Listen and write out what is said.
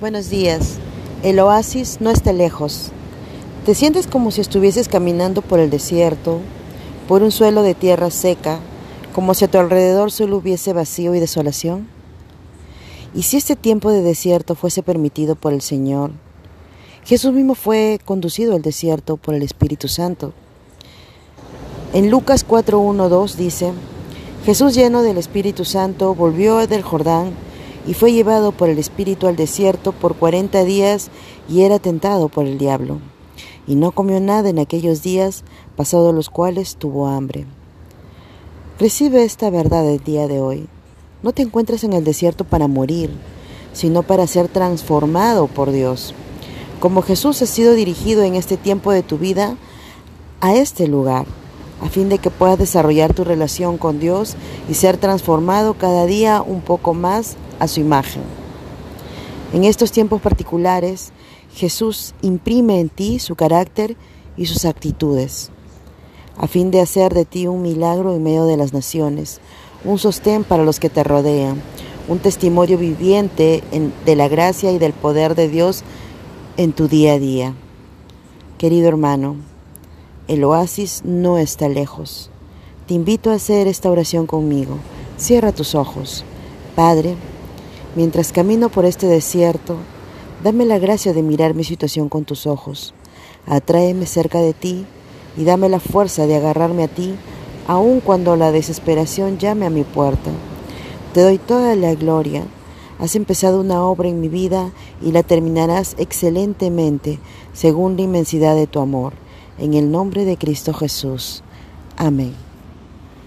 Buenos días. El oasis no está lejos. ¿Te sientes como si estuvieses caminando por el desierto, por un suelo de tierra seca, como si a tu alrededor solo hubiese vacío y desolación? ¿Y si este tiempo de desierto fuese permitido por el Señor? Jesús mismo fue conducido al desierto por el Espíritu Santo. En Lucas 4.1.2 dice, Jesús lleno del Espíritu Santo volvió del Jordán y fue llevado por el Espíritu al desierto por cuarenta días y era tentado por el diablo. Y no comió nada en aquellos días, pasados los cuales tuvo hambre. Recibe esta verdad el día de hoy. No te encuentres en el desierto para morir, sino para ser transformado por Dios. Como Jesús ha sido dirigido en este tiempo de tu vida a este lugar, a fin de que puedas desarrollar tu relación con Dios y ser transformado cada día un poco más a su imagen. En estos tiempos particulares, Jesús imprime en ti su carácter y sus actitudes, a fin de hacer de ti un milagro en medio de las naciones, un sostén para los que te rodean, un testimonio viviente de la gracia y del poder de Dios en tu día a día. Querido hermano, el oasis no está lejos. Te invito a hacer esta oración conmigo. Cierra tus ojos. Padre, Mientras camino por este desierto, dame la gracia de mirar mi situación con tus ojos. Atráeme cerca de ti y dame la fuerza de agarrarme a ti, aun cuando la desesperación llame a mi puerta. Te doy toda la gloria. Has empezado una obra en mi vida y la terminarás excelentemente según la inmensidad de tu amor. En el nombre de Cristo Jesús. Amén.